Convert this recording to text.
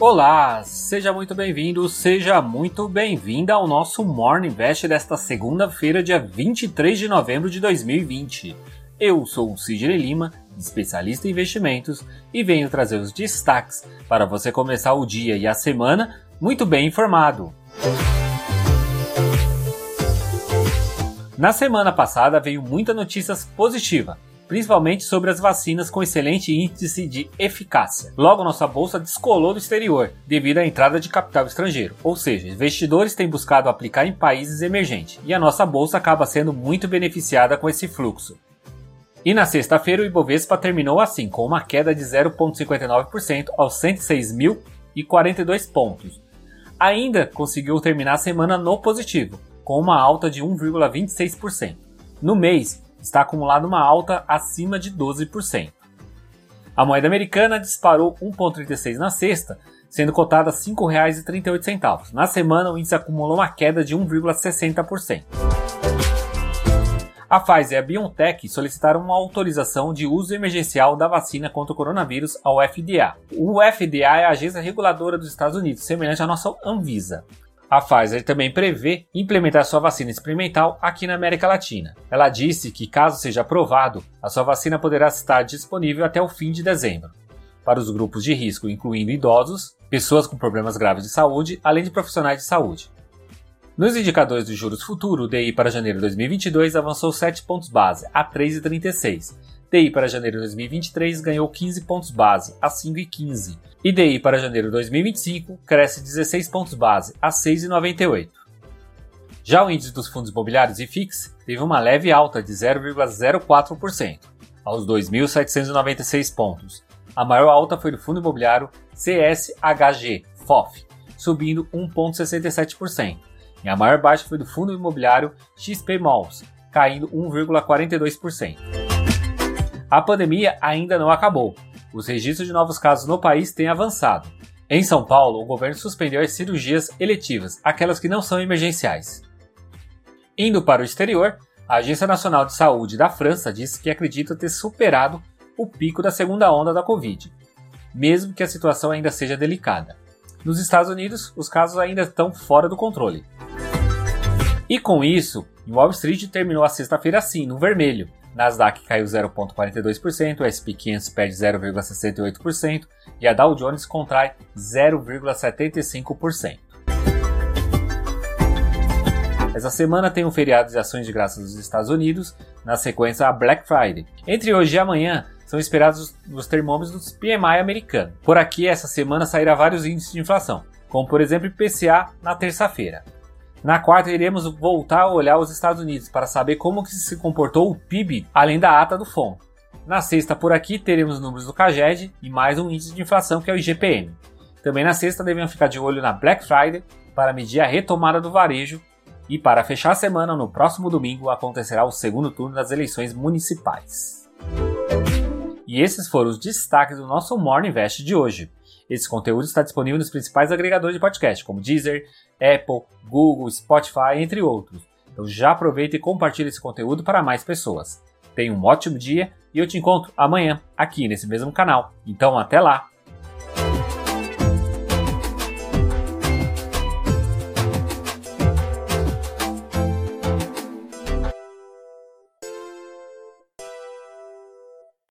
Olá, seja muito bem-vindo, seja muito bem-vinda ao nosso Morning Invest desta segunda-feira, dia 23 de novembro de 2020. Eu sou o Sidney Lima, especialista em investimentos, e venho trazer os destaques para você começar o dia e a semana muito bem informado. Na semana passada veio muita notícias positiva principalmente sobre as vacinas com excelente índice de eficácia. Logo, nossa bolsa descolou do exterior devido à entrada de capital estrangeiro, ou seja, investidores têm buscado aplicar em países emergentes e a nossa bolsa acaba sendo muito beneficiada com esse fluxo. E na sexta-feira o Ibovespa terminou assim, com uma queda de 0,59% aos 106.042 pontos. Ainda conseguiu terminar a semana no positivo, com uma alta de 1,26%. No mês, está acumulada uma alta acima de 12%. A moeda americana disparou 1,36 na sexta, sendo cotada a R$ 5,38. Na semana, o índice acumulou uma queda de 1,60%. A Pfizer e a BioNTech solicitaram uma autorização de uso emergencial da vacina contra o coronavírus ao FDA. O FDA é a agência reguladora dos Estados Unidos, semelhante à nossa Anvisa. A Pfizer também prevê implementar sua vacina experimental aqui na América Latina. Ela disse que, caso seja aprovado, a sua vacina poderá estar disponível até o fim de dezembro. Para os grupos de risco, incluindo idosos, pessoas com problemas graves de saúde, além de profissionais de saúde. Nos indicadores de juros futuro, o DI para janeiro de 2022 avançou 7 pontos base, a 3,36. DI para janeiro de 2023 ganhou 15 pontos base, a 5,15 IDI para janeiro de 2025 cresce 16 pontos base a 6,98. Já o índice dos fundos imobiliários IFIX teve uma leve alta de 0,04%, aos 2.796 pontos. A maior alta foi do fundo imobiliário CSHG FOF, subindo 1,67%, e a maior baixa foi do fundo imobiliário XP Malls, caindo 1,42%. A pandemia ainda não acabou, os registros de novos casos no país têm avançado. Em São Paulo, o governo suspendeu as cirurgias eletivas, aquelas que não são emergenciais. Indo para o exterior, a Agência Nacional de Saúde da França disse que acredita ter superado o pico da segunda onda da Covid, mesmo que a situação ainda seja delicada. Nos Estados Unidos, os casos ainda estão fora do controle. E com isso, Wall Street terminou a sexta-feira assim, no vermelho, Nasdaq caiu 0,42%, o S&P 500 perde 0,68% e a Dow Jones contrai 0,75%. Essa semana tem um feriado de ações de graças dos Estados Unidos, na sequência a Black Friday. Entre hoje e amanhã são esperados os termômetros dos PMI americano. Por aqui, essa semana sairá vários índices de inflação, como por exemplo IPCA na terça-feira. Na quarta, iremos voltar a olhar os Estados Unidos para saber como que se comportou o PIB, além da ata do FOM. Na sexta, por aqui, teremos os números do CAGED e mais um índice de inflação que é o IGPM. Também na sexta, devemos ficar de olho na Black Friday para medir a retomada do varejo e para fechar a semana, no próximo domingo, acontecerá o segundo turno das eleições municipais. E esses foram os destaques do nosso Morning Invest de hoje. Esse conteúdo está disponível nos principais agregadores de podcast, como Deezer, Apple, Google, Spotify, entre outros. Então já aproveita e compartilhe esse conteúdo para mais pessoas. Tenha um ótimo dia e eu te encontro amanhã aqui nesse mesmo canal. Então até lá!